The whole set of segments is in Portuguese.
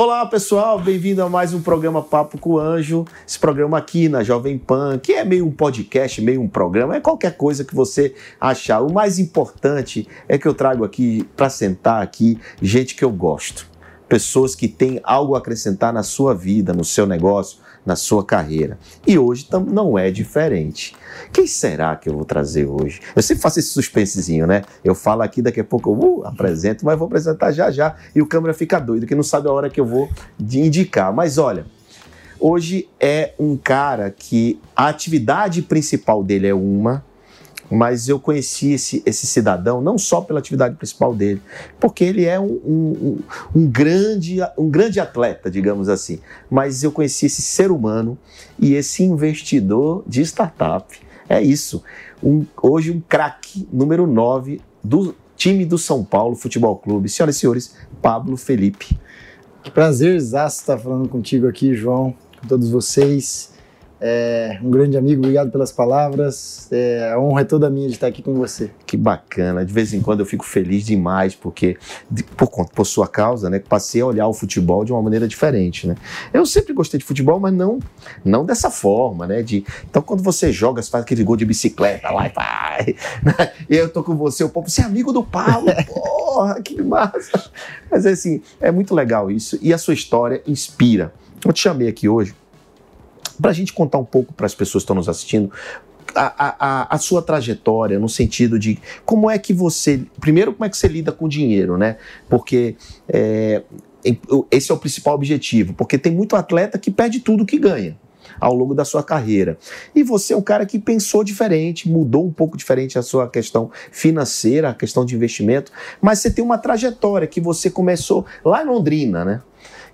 Olá pessoal, bem-vindo a mais um programa Papo com o Anjo. Esse programa aqui na Jovem Pan, que é meio um podcast, meio um programa, é qualquer coisa que você achar. O mais importante é que eu trago aqui para sentar aqui gente que eu gosto, pessoas que têm algo a acrescentar na sua vida, no seu negócio, na sua carreira. E hoje não é diferente. Quem será que eu vou trazer hoje? Eu sempre faço esse suspensezinho, né? Eu falo aqui, daqui a pouco eu uh, apresento, mas vou apresentar já já e o câmera fica doido, que não sabe a hora que eu vou indicar. Mas olha, hoje é um cara que a atividade principal dele é uma, mas eu conheci esse, esse cidadão não só pela atividade principal dele, porque ele é um, um, um, grande, um grande atleta, digamos assim, mas eu conheci esse ser humano e esse investidor de startup. É isso. Um, hoje, um craque número 9 do time do São Paulo Futebol Clube. Senhoras e senhores, Pablo Felipe. Que prazer, estar falando contigo aqui, João, com todos vocês. É, um grande amigo, obrigado pelas palavras. É, a honra é toda minha de estar aqui com você. Que bacana. De vez em quando eu fico feliz demais, porque, por, por sua causa, né, passei a olhar o futebol de uma maneira diferente. Né? Eu sempre gostei de futebol, mas não, não dessa forma. Né, de, então, quando você joga, você faz aquele gol de bicicleta lá e vai. Né, e eu tô com você, o povo, você é amigo do Paulo, porra, que massa. Mas assim, é muito legal isso. E a sua história inspira. Eu te chamei aqui hoje para a gente contar um pouco para as pessoas que estão nos assistindo a, a, a, sua trajetória no sentido de como é que você. Primeiro, como é que você lida com dinheiro, né? Porque é, esse é o principal objetivo, porque tem muito atleta que perde tudo que ganha ao longo da sua carreira. E você é um cara que pensou diferente, mudou um pouco diferente a sua questão financeira, a questão de investimento, mas você tem uma trajetória que você começou lá em Londrina, né?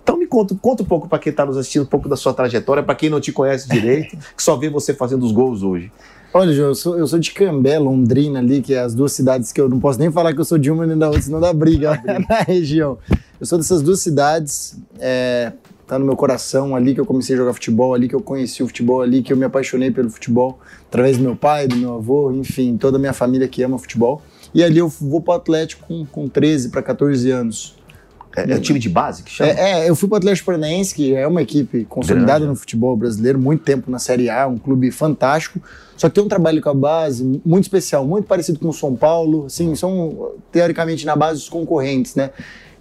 Então me conta, conta um pouco para quem está nos assistindo, um pouco da sua trajetória, para quem não te conhece direito, que só vê você fazendo os gols hoje. Olha, João, eu sou, eu sou de Cambé, Londrina ali, que é as duas cidades que eu não posso nem falar que eu sou de uma nem da outra, senão dá briga na região. Eu sou dessas duas cidades, é, tá no meu coração ali que eu comecei a jogar futebol, ali que eu conheci o futebol, ali que eu me apaixonei pelo futebol, através do meu pai, do meu avô, enfim, toda a minha família que ama futebol. E ali eu vou pro Atlético com, com 13 para 14 anos. É, é o time de base que chama? É, é eu fui para o Atlético Paranaense, que é uma equipe consolidada Grande. no futebol brasileiro, muito tempo na Série A, um clube fantástico. Só que tem um trabalho com a base muito especial, muito parecido com o São Paulo. Assim, são teoricamente na base os concorrentes, né?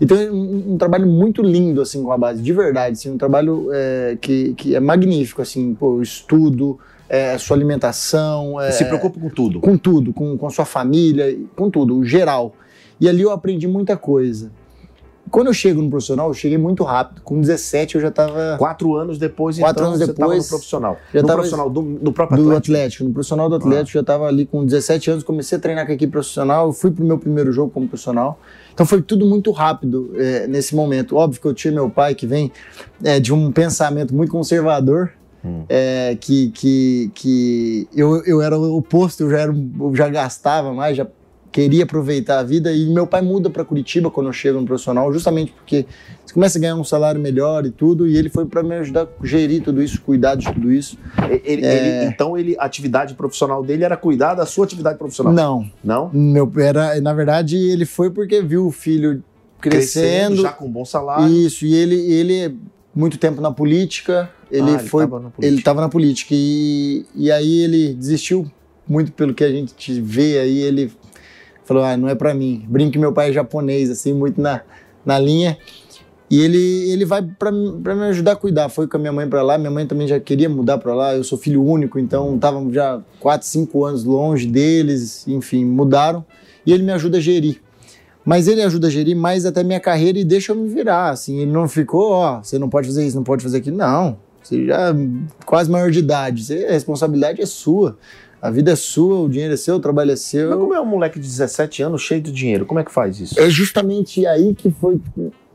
Então é um, um, trabalho muito lindo assim com a base, de verdade, assim, um trabalho é, que, que é magnífico, assim, pô, estudo, é, sua alimentação. É, se preocupa com tudo. Com tudo, com, com a sua família, com tudo, o geral. E ali eu aprendi muita coisa. Quando eu chego no profissional, eu cheguei muito rápido. Com 17 eu já estava. Quatro anos depois, Quatro então, anos depois, no profissional. Já no profissional do, do próprio do Atlético. Atlético. No profissional do Atlético, ah. já estava ali com 17 anos, comecei a treinar com a equipe profissional, fui pro meu primeiro jogo como profissional. Então foi tudo muito rápido é, nesse momento. Óbvio que eu tinha meu pai que vem é, de um pensamento muito conservador, Hum. É, que, que, que eu, eu era o oposto, eu já, era, eu já gastava mais, já queria aproveitar a vida e meu pai muda para Curitiba quando eu chego no profissional, justamente porque você começa a ganhar um salário melhor e tudo, e ele foi para me ajudar a gerir tudo isso, cuidar de tudo isso. Ele, é... ele, então ele, a atividade profissional dele era cuidar da sua atividade profissional? Não. Não? Meu, era, na verdade, ele foi porque viu o filho crescendo, crescendo já com bom salário. Isso, e ele, ele muito tempo na política, ele ah, foi, ele estava na política. ele estava na política e, e aí ele desistiu muito pelo que a gente vê aí, ele falou, ah, não é para mim. Brinco que meu pai é japonês, assim, muito na, na linha. E ele, ele vai para me ajudar a cuidar. Foi com a minha mãe para lá. Minha mãe também já queria mudar para lá. Eu sou filho único, então estavam já 4, 5 anos longe deles. Enfim, mudaram. E ele me ajuda a gerir. Mas ele ajuda a gerir mais até minha carreira e deixa eu me virar. Assim, ele não ficou, ó, você não pode fazer isso, não pode fazer aquilo. Não. Você já é quase maior de idade. Você, a responsabilidade é sua. A vida é sua, o dinheiro é seu, o trabalho é seu. Mas como é um moleque de 17 anos cheio de dinheiro? Como é que faz isso? É justamente aí que foi.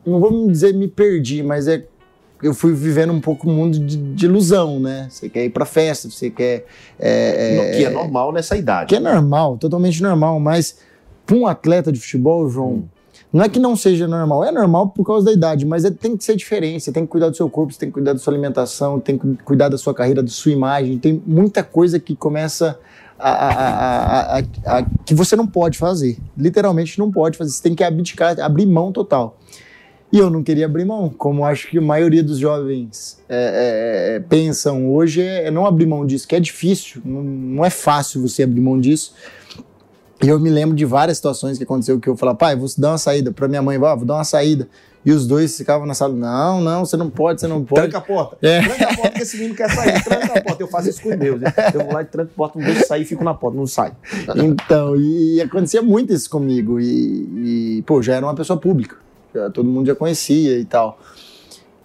Não vou dizer me perdi, mas é. Eu fui vivendo um pouco um mundo de, de ilusão, né? Você quer ir pra festa, você quer. É, que é normal nessa idade. Que é normal, totalmente normal, mas para um atleta de futebol, João, hum. Não é que não seja normal, é normal por causa da idade, mas é, tem que ser diferente. Você tem que cuidar do seu corpo, você tem que cuidar da sua alimentação, tem que cuidar da sua carreira, da sua imagem. Tem muita coisa que começa a, a, a, a que você não pode fazer. Literalmente não pode fazer. Você tem que abdicar, abrir mão total. E eu não queria abrir mão, como acho que a maioria dos jovens é, é, é pensam hoje, é, é, não abrir mão disso, que é difícil, não, não é fácil você abrir mão disso. E eu me lembro de várias situações que aconteceu que eu falava, pai, vou dar uma saída. Pra minha mãe, vou dar uma saída. E os dois ficavam na sala, não, não, você não pode, você não pode. Tranca a porta. É. Tranca a porta que esse menino quer sair. Tranca a porta. Eu faço isso com os meus. Né? Eu vou lá e tranco a porta, não deixo sair e fico na porta, não sai. Então, e acontecia muito isso comigo. E, e, pô, já era uma pessoa pública. Já, todo mundo já conhecia e tal.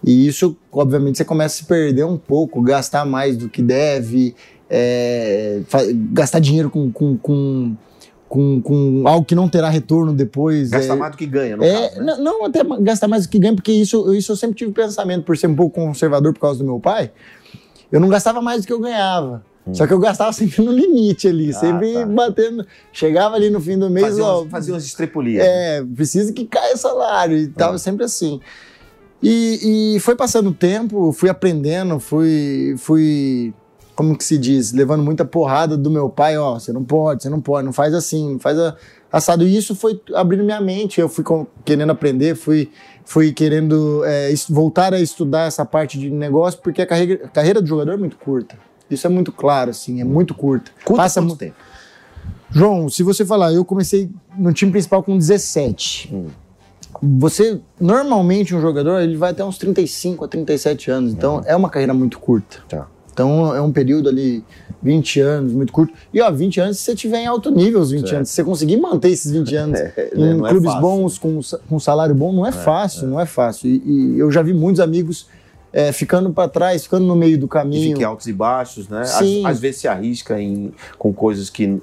E isso, obviamente, você começa a se perder um pouco, gastar mais do que deve, é, gastar dinheiro com, com, com com, com algo que não terá retorno depois. Gasta é, mais do que ganha, no é, caso, né? não, não, até gastar mais do que ganha, porque isso, isso eu sempre tive pensamento, por ser um pouco conservador por causa do meu pai, eu não gastava mais do que eu ganhava. Hum. Só que eu gastava sempre no limite ali, ah, sempre tá. batendo. Chegava ali no fim do mês, fazia ó. Umas, fazia umas estrepolias. É, né? precisa que caia o salário. E tava hum. sempre assim. E, e foi passando o tempo, fui aprendendo, fui, fui como que se diz, levando muita porrada do meu pai, ó, você não pode, você não pode, não faz assim, não faz a, assado. E isso foi abrindo minha mente, eu fui com, querendo aprender, fui, fui querendo é, voltar a estudar essa parte de negócio, porque a carreira, a carreira do jogador é muito curta. Isso é muito claro, assim, é muito curta. Curta Passa muito tempo. João, se você falar, eu comecei no time principal com 17. Hum. Você, normalmente, um jogador, ele vai até uns 35 a 37 anos. Então, hum. é uma carreira muito curta. Tá. Então é um período ali, 20 anos, muito curto. E ó, 20 anos se você tiver em alto nível, os 20 certo. anos. Se você conseguir manter esses 20 anos é, em né, é clubes é bons, com, com salário bom, não é, é fácil, é. não é fácil. E, e, eu já vi muitos amigos é, ficando para trás, ficando no meio do caminho. E fica altos e baixos, né? Sim. Às, às, vezes se arrisca em, com coisas que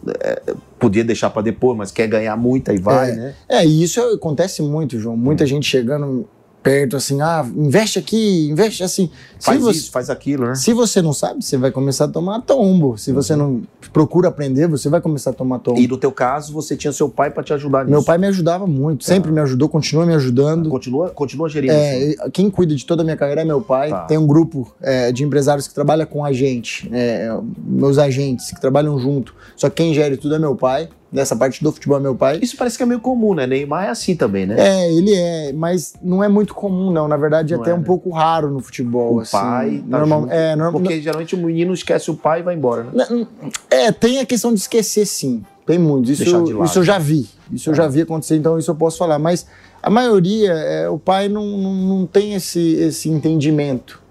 podia deixar para depois, mas quer ganhar muito e vai, né? É, e isso acontece muito, João. Muita hum. gente chegando perto, assim, ah, investe aqui, investe assim. Faz você, isso, faz aquilo, né? Se você não sabe, você vai começar a tomar tombo. Se você não procura aprender, você vai começar a tomar tombo. E no teu caso, você tinha seu pai para te ajudar nisso? Meu pai me ajudava muito, sempre tá. me ajudou, continua me ajudando. Continua, continua gerindo. É, assim. Quem cuida de toda a minha carreira é meu pai. Tá. Tem um grupo é, de empresários que trabalha com a gente, é, meus agentes que trabalham junto. Só que quem gere tudo é meu pai nessa parte do futebol é meu pai. Isso parece que é meio comum, né? Neymar é assim também, né? É, ele é, mas não é muito comum, não. Na verdade, é até é, um né? pouco raro no futebol. O assim. pai tá normal, junto, é, normal, Porque geralmente o menino esquece o pai e vai embora, né? É, tem a questão de esquecer, sim. Tem muito. Isso, isso eu já vi. Isso eu já vi acontecer, então isso eu posso falar. Mas a maioria, é, o pai não, não, não tem esse, esse entendimento.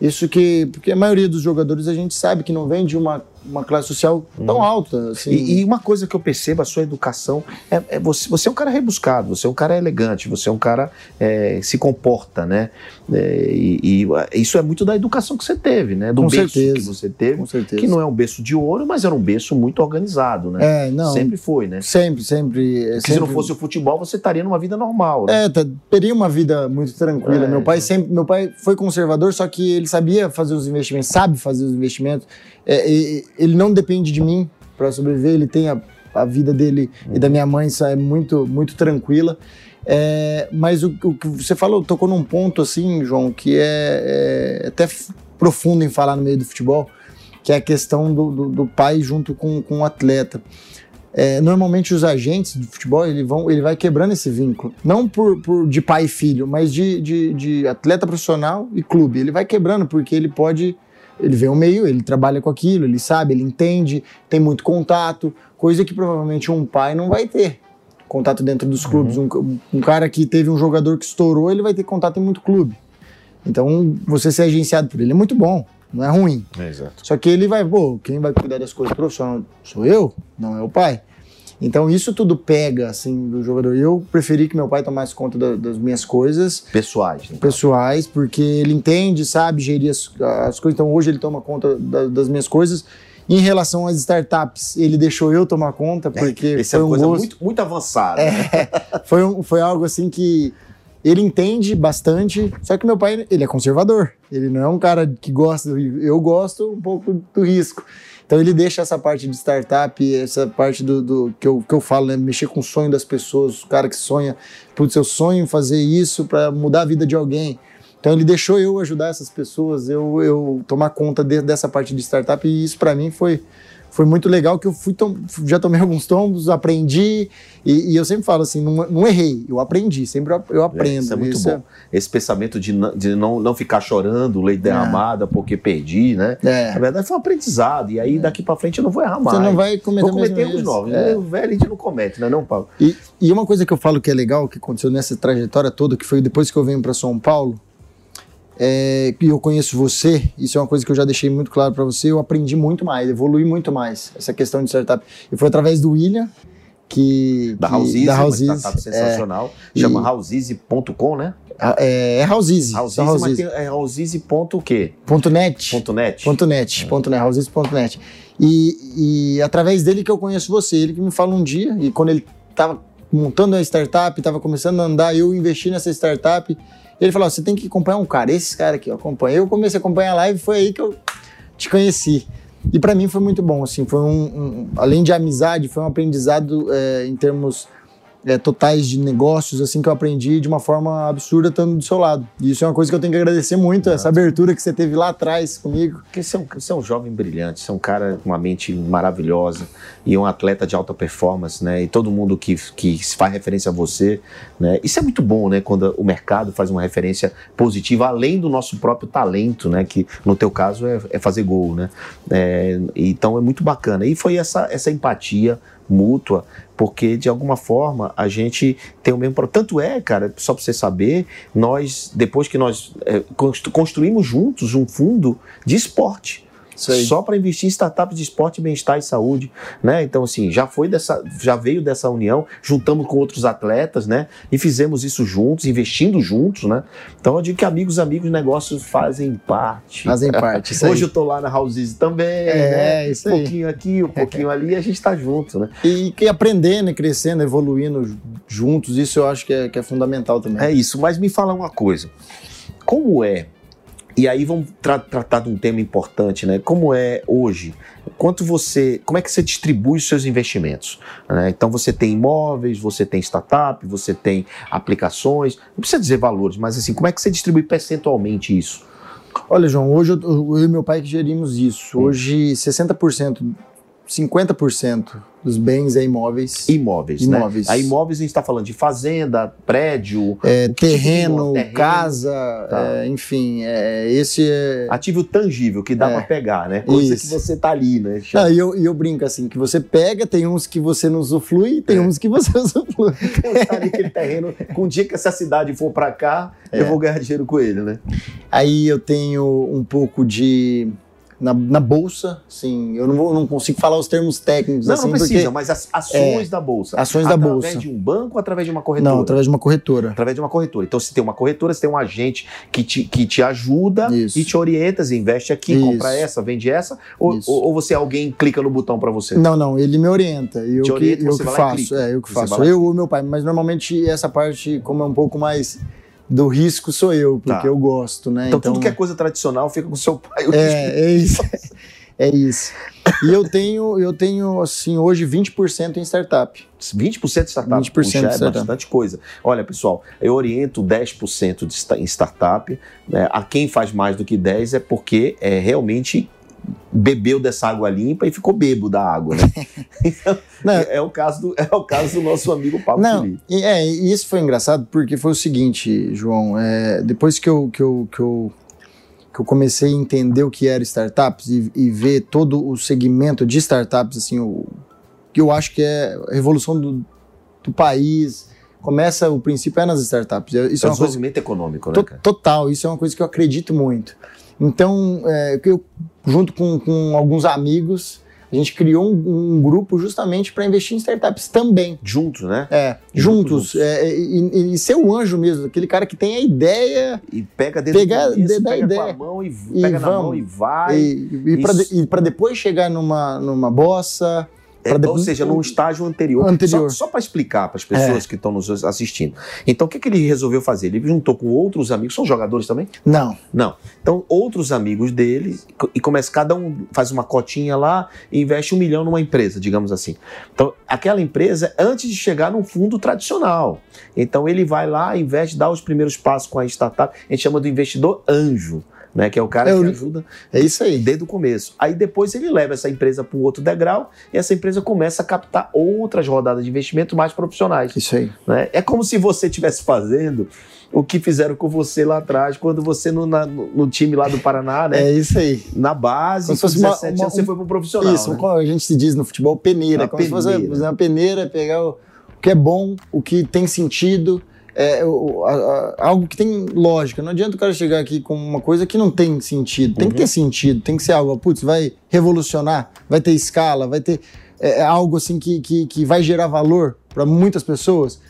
Isso que. Porque a maioria dos jogadores a gente sabe que não vem de uma uma classe social tão hum. alta. Assim. E, e, uma coisa que eu percebo, a sua educação, é, é, você, você é um cara rebuscado, você é um cara elegante, você é um cara é, se comporta, né? É, e, e, isso é muito da educação que você teve, né? Do Com berço certeza. que você teve, Com certeza. que não é um berço de ouro, mas era um berço muito organizado, né? É, não. Sempre foi, né? Sempre, sempre. sempre... se não fosse o futebol, você estaria numa vida normal. Né? É, teria uma vida muito tranquila. É, meu pai sempre, meu pai foi conservador, só que ele sabia fazer os investimentos, sabe fazer os investimentos. É, ele não depende de mim para sobreviver, ele tem a, a vida dele e da minha mãe, isso é muito, muito tranquila. É, mas o, o, que você falou, tocou num ponto assim, João, que é, é, até profundo em falar no meio do futebol, que é a questão do, do, do pai junto com, com o atleta. É, normalmente os agentes do futebol ele, vão, ele vai quebrando esse vínculo, não por, por de pai e filho, mas de, de, de atleta profissional e clube. Ele vai quebrando porque ele pode ele vê o meio, ele trabalha com aquilo, ele sabe, ele entende, tem muito contato, coisa que provavelmente um pai não vai ter. Contato dentro dos clubes. Um, um cara que teve um jogador que estourou, ele vai ter contato em muito clube. Então, você ser agenciado por ele é muito bom, não é ruim. Exato. Só que ele vai, pô, quem vai cuidar das coisas profissionais sou eu, não é o pai. Então isso tudo pega, assim, do jogador. Eu preferi que meu pai tomasse conta da- das minhas coisas Pessoais. né? pessoais, porque ele entende, sabe gerir as, as coisas. Então hoje ele toma conta da- das minhas coisas. Em relação às startups, ele deixou eu tomar conta, porque Essa é foi uma um coisa gosto. muito, muito avançada. né? Foi, um- foi algo assim que ele entende bastante, só que meu pai, ele é conservador. Ele não é um cara que gosta, eu gosto um pouco do risco. Então ele deixa essa parte de startup, essa parte do, do- que, eu, que eu falo, né? Mexer com o sonho das pessoas, o cara que sonha, putz, eu sonho fazer isso para mudar a vida de alguém. Então ele deixou eu ajudar essas pessoas, eu, eu tomar conta de- dessa parte de startup e isso para mim foi foi muito legal que eu fui tom- já tomei alguns tombos, aprendi e, e eu sempre falo assim, não, não errei, eu aprendi, sempre eu- eu aprendo. Isso é muito Isso bom. Esse pensamento de, não- de não, não ficar chorando, leite derramada, porque perdi, né? É. Na verdade, foi um aprendizado. E aí, daqui pra frente, eu não vou errar mais. Você não vai cometer Vou cometer erros erro. novos. É. O velho a gente não comete, né, não, Paulo? E, e uma coisa que eu falo que é legal, que aconteceu nessa trajetória toda, que foi depois que eu venho para São Paulo, é, e eu conheço você, isso é uma coisa que eu já deixei muito claro para você, eu aprendi muito mais, evoluí muito mais, essa questão de startup. E foi através do William, que... Da que, Houseeasy, da uma Houseasy, startup sensacional. E- Chama houseeasy.com, né? É, é Houseasy, só Houseasy, mas Houseasy. tem, é houseasy.o quê? Ponto net. Ponto net? Ponto net, ponto net, houseasy.net. E, e através dele que eu conheço você, ele que me fala um dia, e quando ele tava montando a startup, tava começando a andar, eu investi nessa startup, ele falou, você tem que acompanhar um cara, esse cara aqui, acompanha. Eu comecei a acompanhar a live, foi aí que eu te conheci. E pra mim foi muito bom, assim, foi um, um- além de amizade, foi um aprendizado é, em termos é, totais de negócios, assim, que eu aprendi de uma forma absurda estando do seu lado. E isso é uma coisa que eu tenho que agradecer muito, essa abertura que você teve lá atrás comigo. Porque você é, um, você é um jovem brilhante, você é um cara com uma mente maravilhosa e um atleta de alta performance, né? E todo mundo que, que faz referência a você, né? Isso é muito bom, né? Quando o mercado faz uma referência positiva, além do nosso próprio talento, né? Que no teu caso é, é fazer gol, né? É, então é muito bacana. E foi essa, essa empatia mútua, porque de alguma forma a gente tem o mesmo pro- tanto é, cara, só para você saber, nós depois que nós é, constru- construímos juntos um fundo de esporte Aí. só para investir em startups de esporte, bem-estar e saúde, né? Então assim, já foi dessa, já veio dessa união, juntamos com outros atletas, né? E fizemos isso juntos, investindo juntos, né? Então eu digo que amigos, amigos, negócios fazem parte. Fazem parte. Hoje eu tô lá na Houses também, É, né? isso um aí. pouquinho aqui, um pouquinho ali, a gente tá junto, né? E que aprendendo, crescendo, evoluindo ju- juntos, isso eu acho que é, que é fundamental também. É isso, mas me fala uma coisa. Como é? E aí vamos tra- tratar de um tema importante, né? Como é hoje? Quanto você, como é que você distribui os seus investimentos? né? Então você tem imóveis, você tem startup, você tem aplicações. Não precisa dizer valores, mas assim, como é que você distribui percentualmente isso? Olha, João, hoje eu, eu e meu pai que gerimos isso. Hoje, 60%, 50% dos bens é imóveis. Imóveis, Imóveis. né? A imóveis a gente está falando de fazenda, prédio, É, terreno? Terreno. casa, Tá. é, enfim, é, esse é. ativo tangível que dá É. para pegar, né? Coisa Isso. que você tá ali, né? E eu, e eu brinco assim, que você pega, tem uns que você não usuflui, tem É. uns que você usuflui. Eu tá ali aquele terreno, com o dia que essa cidade for para cá, É. eu vou ganhar dinheiro com ele, né? Aí eu tenho um pouco de. Na, na bolsa, sim, eu não, vou, não consigo falar os termos técnicos Não, assim, não precisa, porque. mas as ações da bolsa. ações da através bolsa. de um banco ou através de uma corretora? Não, através de uma corretora. Através de uma corretora. Então, se tem uma corretora, você tem um agente que te, que te ajuda Isso. e te orienta, você investe aqui, Isso. compra essa, vende essa, ou, ou, ou você alguém clica no botão para você? Não, não, ele me orienta. Eu Te orienta, que, eu você que faço. É, eu que Você faço. Eu ou meu pai, mas normalmente essa parte, como é um pouco mais do risco, sou eu, porque Tá. eu gosto, né? Então, tudo que é coisa tradicional fica com seu pai. É, é isso. É isso. E eu tenho, eu tenho assim, hoje 20% em startup. 20% de startup 20% Puxa, de é startup. bastante coisa. Olha, pessoal, eu oriento 10% de em startup. né? A quem faz mais do que 10 é porque é, realmente bebeu dessa água limpa e ficou bebo da água, né? Então, Não. é, é o caso do, é o caso do nosso amigo Paulo Não, Felipe. e, é, e isso foi engraçado porque foi o seguinte, João, é, depois que eu, que, eu, que, eu, que eu comecei a entender o que era startups e, e ver todo o segmento de startups, assim, o que eu acho que é a revolução do, do país. Começa, o princípio é nas startups. Isso é uma coisa Desenvolvimento econômico, né, To-? Total, isso é uma coisa que eu acredito muito. Então, é, eu, junto com, com alguns amigos, a gente criou um, um grupo justamente para investir em startups também. Juntos, né? É, Juntos, juntos. é, e, e- ser o anjo mesmo, aquele cara que tem a ideia E pega desde Pegar- o começo, de- da pega com ideia. a mão e, E pega na vamos. mão e vai. e, e para Isso. depois chegar numa, numa bossa. É, ou seja, num estágio anterior. Anterior. É. Só, para explicar para as pessoas que estão nos assistindo. Então, o que, que ele resolveu fazer? Ele juntou com outros amigos, são jogadores também? Não, Não. Então, outros amigos dele, e começa, cada um faz uma cotinha lá e investe um milhão numa empresa, digamos assim. Então, aquela empresa, antes de chegar num fundo tradicional. Então, ele vai lá, investe, dá os primeiros passos com a startup. A gente chama do investidor anjo, né? Que é o cara É que o- ajuda é isso aí. desde o começo. Aí depois ele leva essa empresa para um outro degrau e essa empresa começa a captar outras rodadas de investimento mais profissionais. Isso aí. né? É como se você estivesse fazendo o que fizeram com você lá atrás, quando você no, na- no- time lá do Paraná, né? É isso aí. Na base, Como com se fosse uma- 17 uma- anos, você foi pro profissional. Isso, né? como a gente se diz no futebol, peneira. Uma como se fosse peneira. fazer uma peneira, pegar o, o que é bom, o que tem sentido, é, o- a- a- algo que tem lógica. Não adianta o cara chegar aqui com uma coisa que não tem sentido. Tem que Uhum. ter sentido, tem que ser algo, putz, vai revolucionar, vai ter escala, vai ter é, é algo assim que, que, que vai gerar valor para muitas pessoas.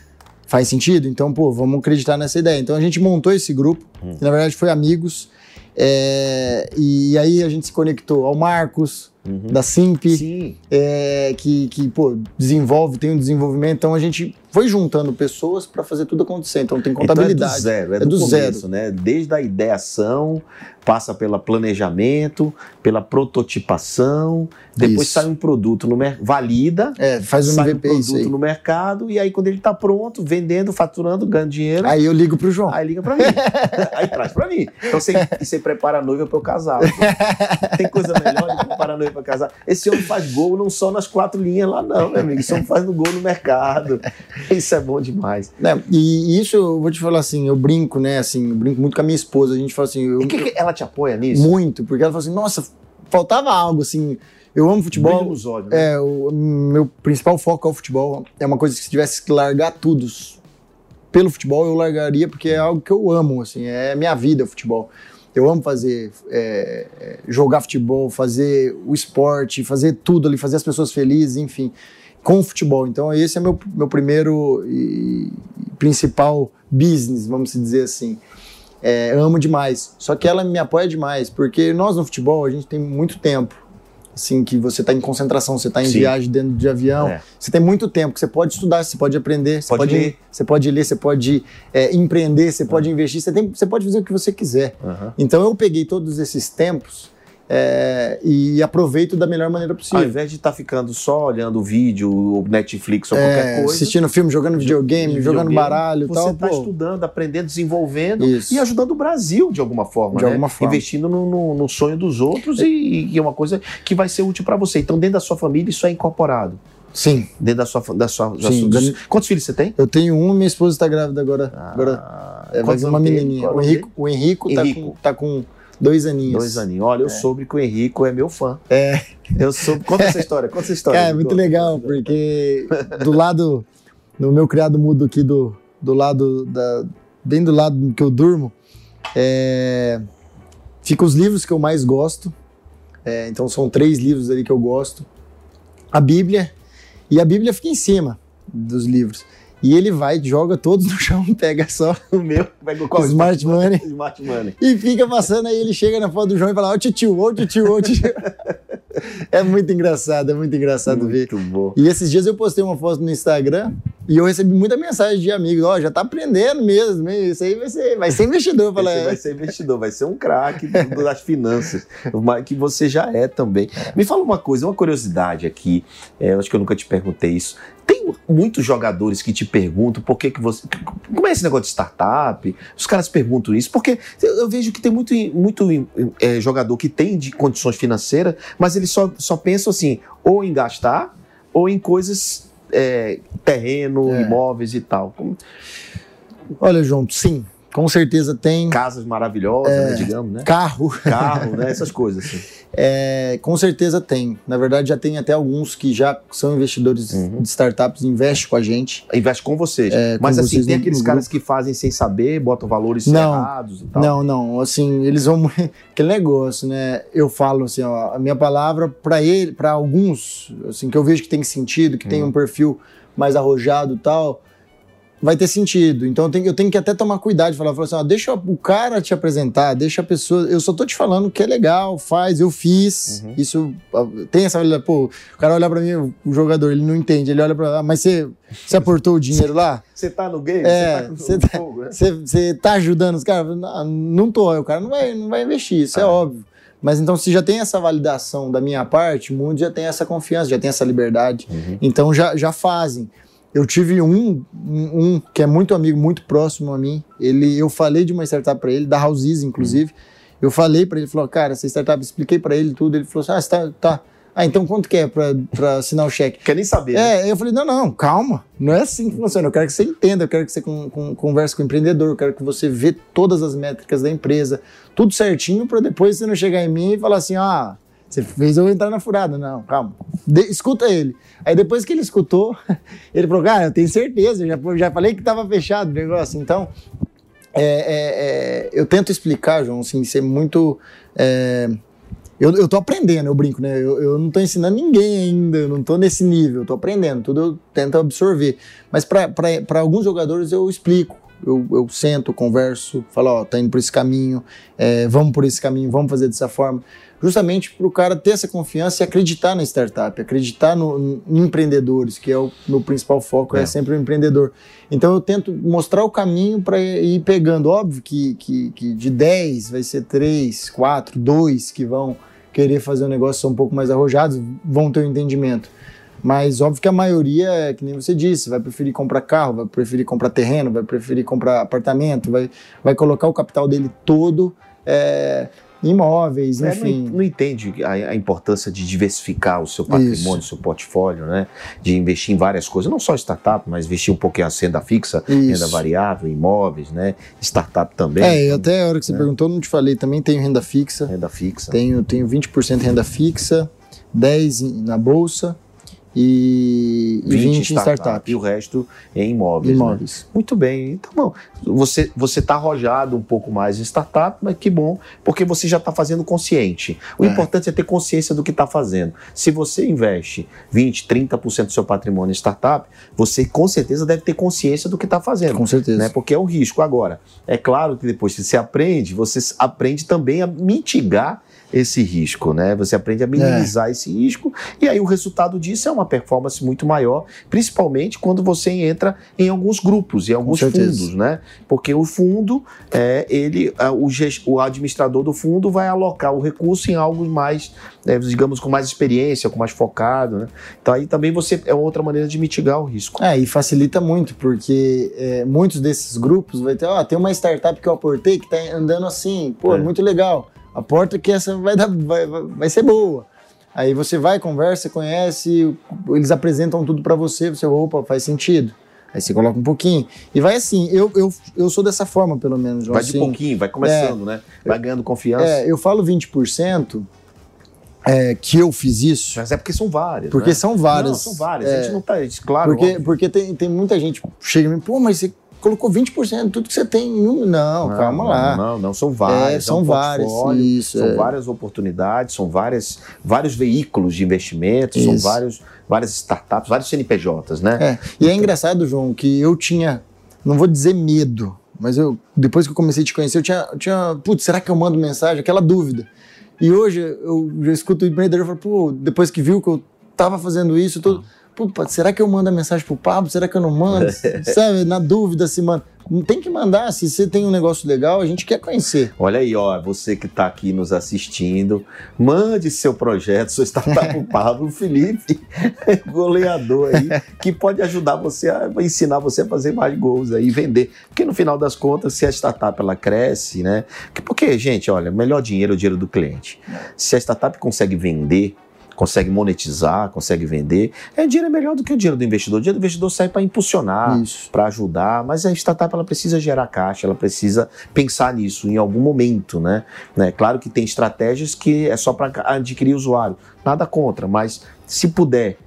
Faz sentido? Então, pô, vamos acreditar nessa ideia. Então a gente montou esse grupo, Hum. que na verdade foi amigos. é, e aí a gente se conectou ao Marcos, Uhum. da Simp, Sim. é, que, que pô, desenvolve, tem um desenvolvimento. Então a gente foi juntando pessoas para fazer tudo acontecer. Então tem Então é contabilidade. do zero, é, É do, do começo, né? Desde a ideação, passa pela planejamento, pela prototipação, depois Isso. sai um produto no mercado, valida, É, faz um sai um MVP isso produto no mercado e aí quando ele está pronto, vendendo, faturando, ganhando dinheiro, Aí eu ligo pro João. Aí liga pra mim. aí traz pra mim. Então você, você prepara a noiva pra eu casar. Tem coisa melhor de preparar a noiva pra casar. Esse homem faz gol não só nas quatro linhas lá, não, meu amigo. Esse homem faz no gol no mercado. Isso é bom demais. Né, E isso eu vou te falar assim, eu brinco, né? Assim, eu brinco muito com a minha esposa. A gente fala assim, eu, que que ela te apoia nisso? muito, porque ela fala assim, nossa, faltava algo assim. Eu amo futebol. nos olhos, né? É, o meu principal foco é o futebol. É uma coisa que se tivesse que largar tudo pelo futebol, eu largaria, porque é algo que eu amo, assim, é minha vida o futebol. Eu amo fazer, é, é, jogar futebol, fazer o esporte, fazer tudo ali, fazer as pessoas felizes, enfim, com o futebol. Então esse é meu, meu primeiro e principal business, vamos dizer assim. É, amo demais. Só que ela me apoia demais, porque nós no futebol, a gente tem muito tempo. Assim, que você está em concentração, você está em Sim. viagem dentro de avião. É. Você tem muito tempo que você pode estudar, você pode aprender, você Pode pode, ler. você pode ler, você pode é, empreender, você pode investir, você, tem, você pode fazer o que você quiser. Aham. Então eu peguei todos esses tempos é, e aproveito da melhor maneira Ao possível. invés de estar ficando só olhando vídeo, ou Netflix ou É, qualquer coisa. assistindo filme, jogando videogame, jogando videogame, baralho e Você tal. está pô. estudando, aprendendo, desenvolvendo Isso. e ajudando o Brasil de alguma forma, De né? alguma forma. Investindo no, no- no sonho dos outros e, e é uma coisa que vai ser útil para você. Então, dentro da sua família, isso é incorporado. Sim, Dentro da sua. Da sua, da Sim, sua- Quantos filhos você tem? eu tenho um, minha esposa está grávida agora. agora Ah, é, vai uma menininha. Qual O é Henrico, o Henrico, tá Henrico. com, tá com dois aninhos. Dois aninhos. Olha, eu soube que o Henrico é meu fã. É. Eu soube. Conta essa história, conta essa história. É muito legal, porque do lado, no meu criado mudo aqui do, do lado, da, bem do lado que eu durmo, é, ficam os livros que eu mais gosto. É, então são três livros ali que eu gosto. A Bíblia, e a Bíblia fica em cima dos livros. E ele vai, joga todos no chão, pega só O meu. Vai qual? Smart Money. Smart Money. e fica passando, aí ele chega na foto do João e fala, ô tio, ô tio, ô tio. é muito engraçado, é muito engraçado ver. Muito bom. E esses dias eu postei uma foto no Instagram e eu recebi muita mensagem de amigos, ó, já tá aprendendo mesmo, hein? isso aí vai ser, vai ser investidor. Falei, Você vai ser investidor, vai ser um craque das finanças, que você já é também. Me fala uma coisa, uma curiosidade aqui, é, acho que eu nunca te perguntei isso. Tem muitos jogadores que te perguntam por que, que você. Como é esse negócio de startup? Os caras perguntam isso, porque eu vejo que tem muito, muito é, jogador que tem de condições financeiras, mas ele só, só pensa assim, ou em gastar, ou em coisas. É, terreno, É. imóveis e tal. Como- olha, João, sim, com certeza tem. Casas maravilhosas, né, digamos, né? Carro. Carro, né? Essas coisas assim. É, com certeza tem. Na verdade, já tem até alguns que já são investidores Uhum. de startups, investem com a gente. Investe com vocês. É, com Mas assim, vocês tem no- aqueles no caras que fazem sem saber, botam valores Não. errados e tal. Não, não, assim, eles vão. Aquele negócio, né? Eu falo assim, ó, a minha palavra para ele, para alguns, assim, que eu vejo que tem sentido, que Uhum. tem um perfil mais arrojado e tal, vai ter sentido. Então eu tenho, eu tenho que até tomar cuidado falar, falar assim, deixa o cara te apresentar, deixa a pessoa. Eu só tô te falando que é legal, faz, eu fiz. Uhum. Isso tem essa. Pô, o cara olha para mim, o jogador, ele não entende, ele olha para, ah, mas você, você aportou o dinheiro lá? Você tá no game? É, você você tá né? Você, tá ajudando os caras? Não, não tô. O cara não vai, não vai investir, isso é Ah. óbvio. Mas então, se já tem essa validação da minha parte, o mundo já tem essa confiança, já tem essa liberdade. Uhum. Então já, já fazem. Eu tive um, um, um que é muito amigo, muito próximo a mim. Ele, eu falei de uma startup para ele, da Houses, inclusive. Eu falei para ele, falou, cara, essa startup, expliquei para ele tudo. Ele falou assim, ah, tá, tá. Ah, então quanto que é para assinar o cheque? Quer nem saber. né? É, eu falei, não, não, calma. Não é assim que funciona. Eu quero que você entenda, eu quero que você con- con- converse com o empreendedor, eu quero que você vê todas as métricas da empresa, tudo certinho, para depois você não chegar em mim e falar assim, ah, você fez eu entrar na furada. Não, calma. De- escuta ele. Aí depois que ele escutou, ele falou, cara, eu tenho certeza, eu já, já falei que estava fechado o negócio. Então, é, é, é, eu tento explicar, João, assim, ser muito... é, eu, eu tô aprendendo, eu brinco, né? Eu, eu não tô ensinando ninguém ainda, eu não tô nesse nível, eu tô aprendendo, tudo eu tento absorver. Mas para alguns jogadores eu explico, eu, eu sento, converso, falo, ó, tá indo por esse caminho, é, vamos por esse caminho, vamos fazer dessa forma. Justamente para o cara ter essa confiança e acreditar na startup, acreditar no, em empreendedores, que é o meu principal foco, é, É. sempre o empreendedor. Então eu tento mostrar o caminho para ir pegando. Óbvio que, que, que de 10 vai ser 3, 4, 2 que vão querer fazer um negócio são um pouco mais arrojados, vão ter um entendimento. Mas óbvio que a maioria, é que nem você disse, vai preferir comprar carro, vai preferir comprar terreno, vai preferir comprar apartamento, vai, vai colocar o capital dele todo é, em imóveis, É, não, enfim. não entende a, a importância de diversificar o seu patrimônio, o seu portfólio, né? De investir em várias coisas, não só startup, mas investir um pouquinho em renda fixa, Isso. renda variável, imóveis, né? Startup também. É, então, até a hora que você perguntou, eu não te falei, também tenho renda fixa, Renda fixa. tenho, tenho 20% renda fixa, 10% em- na bolsa e, e 20, em startup. E o resto em imóveis. né? Imóveis. Muito bem. Então, bom, você você está arrojado um pouco mais em startup, mas que bom, porque você já está fazendo consciente. O É. importante é ter consciência do que está fazendo. Se você investe 20, 30% do seu patrimônio em startup, você com certeza deve ter consciência do que está fazendo. Com certeza. Né? Porque é um risco. Agora, é claro que depois que você aprende, você aprende também a mitigar esse risco, né? Você aprende a minimizar esse risco e aí o resultado disso é uma performance muito maior, principalmente quando você entra em alguns grupos, em alguns fundos, né? Porque o fundo, é, ele, ah, o, o administrador do fundo vai alocar o recurso em algo mais, né, digamos, com mais experiência, com mais focado, né? Então aí também você é outra maneira de mitigar o risco. É, e facilita muito, porque é, muitos desses grupos vai ter, ó, tem uma startup que eu aportei que tá andando assim, pô, É. muito legal. Aporta que essa vai, dar, vai, vai, ser boa. Aí você vai, conversa, conhece, eles apresentam tudo pra você, você, opa, faz sentido. Aí você coloca um pouquinho. E vai assim, eu, eu, eu sou dessa forma, pelo menos. Vai de assim, pouquinho, vai começando, né? Vai ganhando confiança. É, eu falo 20% é, que eu fiz isso, Mas é porque são várias. porque né? são várias. Não, são várias. É, A gente não tá. Claro, Porque, óbvio. porque tem, tem muita gente que chega e me pô, mas você colocou 20% de tudo que você tem em um. Não, calma não, lá. Não, não, são várias. É, é são um várias, isso, São é. várias oportunidades, são várias, vários veículos de investimento, são Isso. vários, várias startups, vários CNPJs, né? É. E é engraçado, João, que eu tinha, não vou dizer medo, mas eu depois que eu comecei a te conhecer, eu tinha, eu tinha putz, será que eu mando mensagem? Aquela dúvida. E hoje eu já escuto o empreendedor e falo, pô, depois que viu que eu tava fazendo isso, tudo. Pô, será que eu mando a mensagem pro Pablo? Será que eu não mando? Sabe, na dúvida se manda. Tem que mandar, se você tem um negócio legal, a gente quer conhecer. Olha aí, ó, você que está aqui nos assistindo, mande seu projeto, seu startup pro Pablo Felipe, goleador aí, que pode ajudar você a ensinar você a fazer mais gols aí, vender. Porque no final das contas, se a startup ela cresce, né? Porque, gente, olha, o melhor dinheiro é o dinheiro do cliente. Se a startup consegue vender, consegue monetizar, consegue vender. É, dinheiro é melhor do que o dinheiro do investidor. O dinheiro do investidor sai para impulsionar, para ajudar, mas a startup ela precisa gerar caixa, ela precisa pensar nisso em algum momento, né? né? Claro que tem estratégias que é só para adquirir usuário, nada contra, mas se puder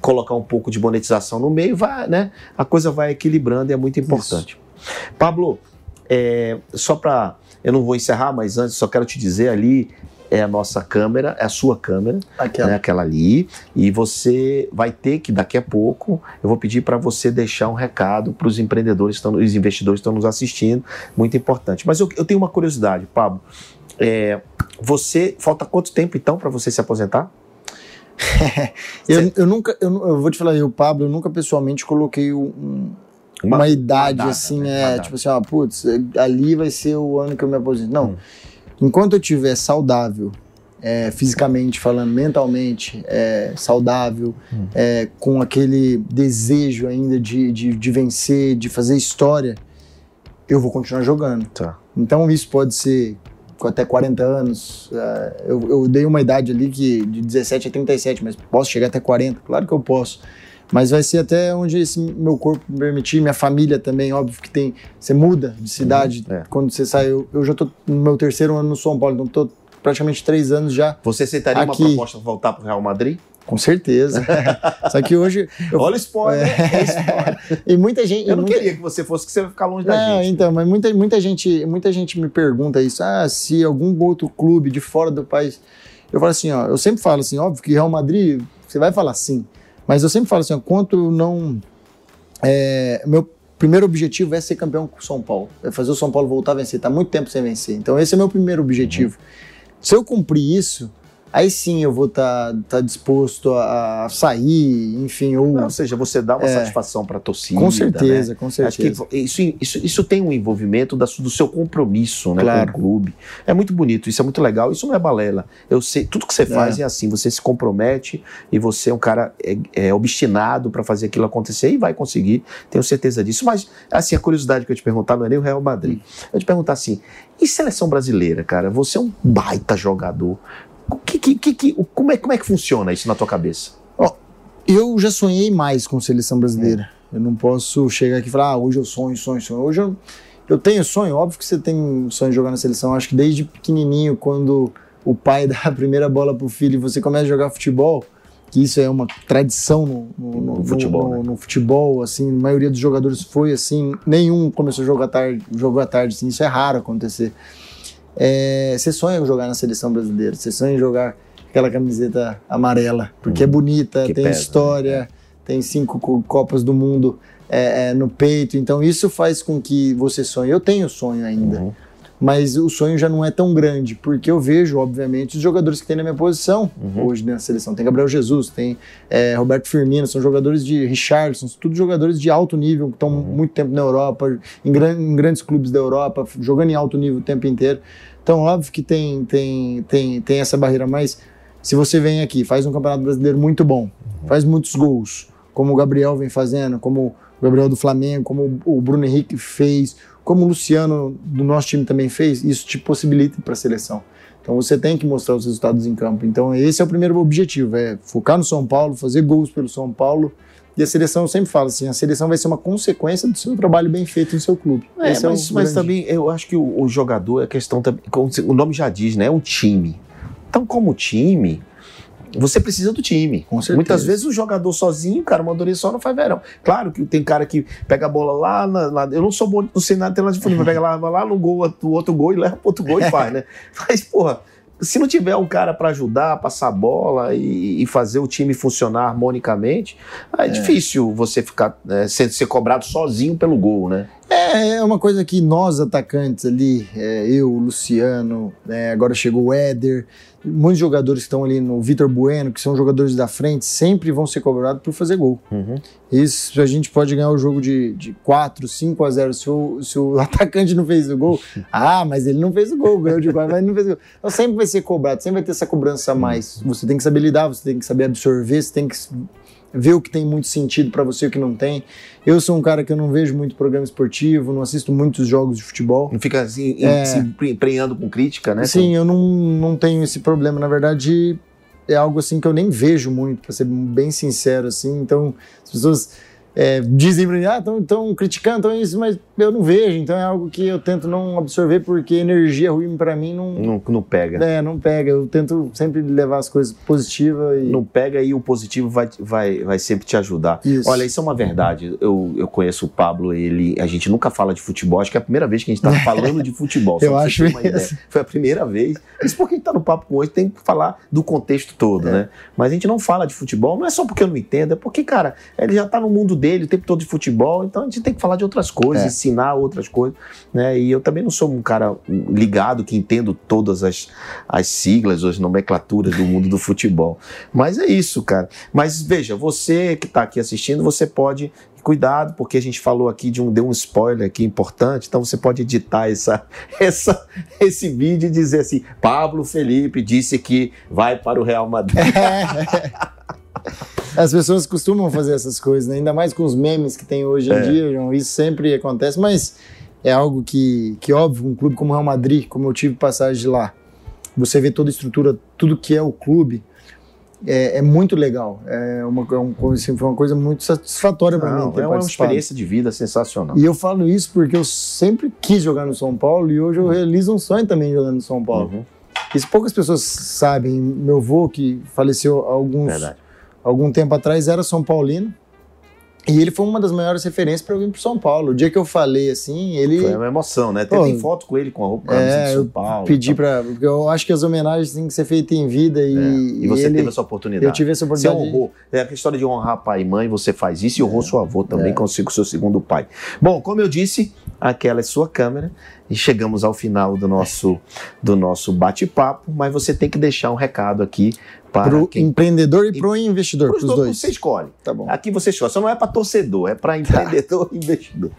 colocar um pouco de monetização no meio, vai, né? A coisa vai equilibrando e é muito importante. Isso. Pablo, é, só para eu não vou encerrar, mas antes só quero te dizer ali é a nossa câmera, é a sua câmera, aquela, né, aquela ali, e você vai ter que, daqui a pouco, eu vou pedir para você deixar um recado para os empreendedores, os investidores que estão nos assistindo, muito importante. Mas eu, eu tenho uma curiosidade, Pablo. É, você, falta quanto tempo então para você se aposentar? eu, eu, nunca, eu, eu, vou te falar, eu, Pablo, eu nunca pessoalmente coloquei um, uma, uma, idade uma data, assim, né? é, tipo assim, ó, putz, ali vai ser o ano que eu me aposento. Não. Hum. Enquanto eu estiver saudável, é, fisicamente falando, mentalmente é, saudável, hum. é, com aquele desejo ainda de, de, de, vencer, de fazer história, eu vou continuar jogando. Tá. Então isso pode ser com até 40 anos. É, eu, eu, dei uma idade ali que de 17 a 37, mas posso chegar até 40? Claro que eu posso. Mas vai ser até onde esse meu corpo me permitir, minha família também, óbvio que tem. Você muda de cidade uhum, é. quando você sai. Eu, eu já estou no meu terceiro ano no São Paulo, então estou praticamente três anos já. Você aceitaria aqui. uma proposta de voltar para o Real Madrid? Com certeza. Só que hoje. Eu, Olha o spoiler, é, é spoiler. E muita gente. Eu não muita... queria que você fosse, que você vai ficar longe da não, gente. Então, mas muita, muita, gente, muita gente me pergunta isso. Ah, se algum outro clube de fora do país. Eu falo assim, ó, eu sempre falo assim, óbvio que Real Madrid, você vai falar sim. Mas eu sempre falo assim, quanto não. É, meu primeiro objetivo é ser campeão com o São Paulo. É fazer o São Paulo voltar a vencer. Está muito tempo sem vencer. Então, esse é meu primeiro objetivo. Uhum. Se eu cumprir isso, aí sim eu vou estar tá, tá disposto a, sair, enfim. Ou, Não, ou seja, você dá uma é, satisfação para a torcida. Com certeza, né? com certeza. Acho que isso, isso, isso tem um envolvimento da, do seu compromisso né, claro. com o clube. É muito bonito, isso é muito legal. Isso não é balela. Eu sei, tudo que você faz é, é assim, você se compromete e você é um cara é, é obstinado para fazer aquilo acontecer e vai conseguir, tenho certeza disso. Mas, assim, a curiosidade que eu te perguntar não é nem o Real Madrid. Eu te perguntar assim, e seleção brasileira, cara? Você é um baita jogador. Que, que, que, como, é, como é que funciona isso na tua cabeça? Oh, eu já sonhei mais com seleção brasileira. É. Eu não posso chegar aqui e falar, ah, hoje eu sonho, sonho, sonho. Hoje eu, eu tenho sonho, óbvio que você tem sonho de jogar na seleção. Acho que desde pequenininho, quando o pai dá a primeira bola pro filho e você começa a jogar futebol, que isso é uma tradição no, no, no, no futebol, no, né? no, futebol, assim, a maioria dos jogadores foi assim, nenhum começou a jogar tarde, jogou à tarde, assim, isso é raro acontecer. É, você sonha em jogar na seleção brasileira, você sonha em jogar aquela camiseta amarela, porque hum, é bonita, tem pesa, história, né? tem cinco Copas do Mundo é, é, no peito, então isso faz com que você sonhe. Eu tenho sonho ainda. Uhum mas o sonho já não é tão grande, porque eu vejo, obviamente, os jogadores que tem na minha posição uhum. hoje na seleção. Tem Gabriel Jesus, tem é, Roberto Firmino, são jogadores de Richardson, são tudo jogadores de alto nível, que estão uhum. muito tempo na Europa, em, gran, em, grandes clubes da Europa, jogando em alto nível o tempo inteiro. Então, óbvio que tem, tem, tem, tem essa barreira, mas se você vem aqui, faz um campeonato brasileiro muito bom, uhum. faz muitos gols, como o Gabriel vem fazendo, como o Gabriel do Flamengo, como o Bruno Henrique fez, como o Luciano do nosso time também fez, isso te possibilita para a seleção. Então você tem que mostrar os resultados em campo. Então esse é o primeiro objetivo, é focar no São Paulo, fazer gols pelo São Paulo. E a seleção, eu sempre falo assim, a seleção vai ser uma consequência do seu trabalho bem feito no seu clube. É, esse mas, é mas também eu acho que o, o jogador, a questão também, o nome já diz, né? É um time. Então, como time, você precisa do time. Com certeza. Muitas vezes o jogador sozinho, cara, uma dorinha só não faz verão. Claro que tem cara que pega a bola lá, na, eu não sou bom, não sei nada de futebol, mas pega lá, lá no gol, o outro gol e leva pro outro gol e faz, né? Mas, porra, se não tiver um cara para ajudar, passar a bola e, e, fazer o time funcionar harmonicamente, é, é. difícil você ficar é, ser, ser, cobrado sozinho pelo gol, né? É, é uma coisa que nós atacantes ali, é, eu, o Luciano, né, agora chegou o Éder, muitos jogadores que estão ali no Vitor Bueno, que são jogadores da frente, sempre vão ser cobrados por fazer gol. Uhum. Isso a gente pode ganhar o jogo de, de 4, 5 a 0 se o, se o atacante não fez o gol. Ah, mas ele não fez o gol, ganhou de 4, mas não fez o gol. Então sempre vai ser cobrado, sempre vai ter essa cobrança a mais. Você tem que saber lidar, você tem que saber absorver, você tem que ver o que tem muito sentido para você e o que não tem. Eu sou um cara que eu não vejo muito programa esportivo, não assisto muitos jogos de futebol. Não fica assim, é... se com crítica, né? Sim, eu não, não tenho esse problema. Na verdade, é algo assim que eu nem vejo muito, para ser bem sincero, assim. Então, as pessoas é, dizem pra mim, ah, estão criticando, tão isso, mas eu não vejo, então é algo que eu tento não absorver, porque energia ruim para mim não, não. Não pega. É, não pega. Eu tento sempre levar as coisas positivas. E... Não pega e o positivo vai, vai, vai sempre te ajudar. Isso. Olha, isso é uma verdade. Eu, eu conheço o Pablo, ele, a gente nunca fala de futebol, acho que é a primeira vez que a gente tá falando de futebol. eu acho Foi a primeira vez. Isso porque a gente tá no papo com hoje, tem que falar do contexto todo, é. né? Mas a gente não fala de futebol, não é só porque eu não entendo, é porque, cara, ele já tá no mundo dele o tempo todo de futebol, então a gente tem que falar de outras coisas, é. ensinar outras coisas, né? E eu também não sou um cara ligado que entendo todas as, as siglas, as nomenclaturas do mundo do futebol. Mas é isso, cara. Mas veja, você que está aqui assistindo, você pode cuidado, porque a gente falou aqui de um deu um spoiler aqui importante, então você pode editar essa, essa, esse vídeo e dizer assim: Pablo Felipe disse que vai para o Real Madrid. As pessoas costumam fazer essas coisas, né? ainda mais com os memes que tem hoje em é. dia, João, isso sempre acontece, mas é algo que, que, óbvio, um clube como o Real Madrid, como eu tive passagem de lá, você vê toda a estrutura, tudo que é o clube, é, é muito legal. É uma, é um, assim, foi uma coisa muito satisfatória para mim. é uma experiência de vida sensacional. E eu falo isso porque eu sempre quis jogar no São Paulo e hoje eu realizo um sonho também jogando no São Paulo. Uhum. Isso poucas pessoas sabem. Meu avô, que faleceu há alguns, Verdade algum tempo atrás, era São Paulino. E ele foi uma das maiores referências para eu vir para São Paulo. O dia que eu falei assim, ele. Foi uma emoção, né? Pô, tem foto com ele com a roupa é, de São Paulo. Pedi para. Porque eu acho que as homenagens têm que ser feitas em vida. E, é. e você ele, teve essa oportunidade. Eu tive essa oportunidade. Você honrou. É a história de honrar pai e mãe, você faz isso e honrou é. seu avô também, é. consigo seu segundo pai. Bom, como eu disse, aquela é sua câmera e chegamos ao final do nosso, do nosso bate-papo, mas você tem que deixar um recado aqui para o empreendedor e para o investidor, para os dois. Você escolhe. Tá bom. Aqui você escolhe. Só não é para torcedor, é para empreendedor e investidor.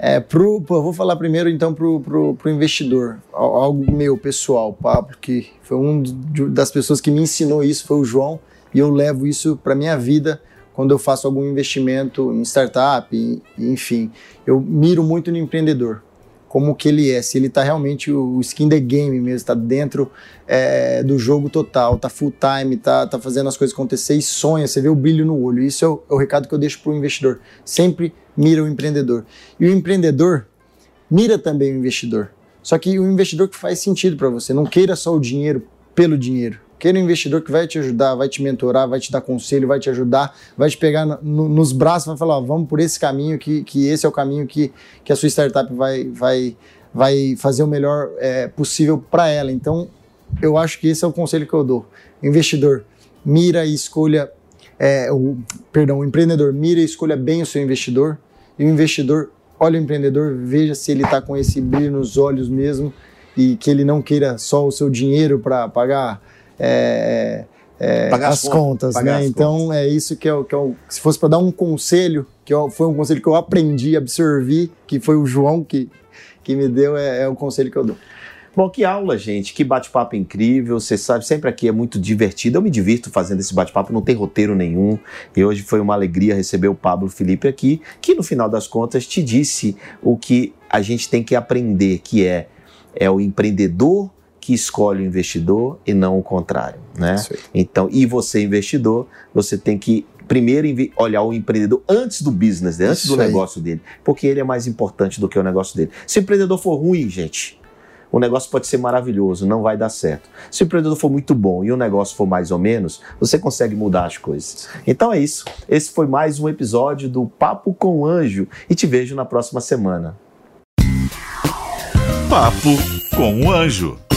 É, pro, pô, vou falar primeiro então pro, pro, pro investidor, algo meu pessoal, Pablo, que foi um das pessoas que me ensinou isso, foi o João, e eu levo isso para minha vida quando eu faço algum investimento em startup, enfim. Eu miro muito no empreendedor como que ele é, se ele está realmente o skin the game mesmo, está dentro é, do jogo total, está full time, está tá fazendo as coisas acontecer e sonha, você vê o brilho no olho. Isso é o, é o recado que eu deixo para o investidor. Sempre mira o empreendedor. E o empreendedor mira também o investidor. Só que o investidor que faz sentido para você, não queira só o dinheiro pelo dinheiro. Um investidor que vai te ajudar, vai te mentorar, vai te dar conselho, vai te ajudar, vai te pegar no, nos braços, vai falar, ó, vamos por esse caminho, que, que esse é o caminho que, que a sua startup vai, vai, vai fazer o melhor é, possível para ela. Então, eu acho que esse é o conselho que eu dou. Investidor, mira e escolha, é, o, perdão, o empreendedor, mira e escolha bem o seu investidor, e o investidor, olha o empreendedor, veja se ele está com esse brilho nos olhos mesmo, e que ele não queira só o seu dinheiro para pagar é, é, as, as, contas, né? As então contas. é isso que eu, que eu se fosse para dar um conselho, que eu, foi um conselho que eu aprendi, absorvi, que foi o João que, que me deu, é, é o conselho que eu dou. Bom, que aula, gente. Que bate-papo incrível. Você sabe, sempre aqui é muito divertido. Eu me divirto fazendo esse bate-papo, não tem roteiro nenhum. E hoje foi uma alegria receber o Pablo Felipe aqui, que no final das contas te disse o que a gente tem que aprender, que é, é o empreendedor que escolhe o investidor e não o contrário, né? Então, e você investidor, você tem que primeiro olhar o empreendedor antes do business, antes Isso do negócio dele, porque ele é mais importante do que o negócio dele. Se o empreendedor for ruim, gente, o negócio pode ser maravilhoso, não vai dar certo. Se o empreendedor for muito bom e o negócio for mais ou menos, você consegue mudar as coisas. Então é isso. Esse foi mais um episódio do Papo com o Anjo e te vejo na próxima semana. Papo com o Anjo.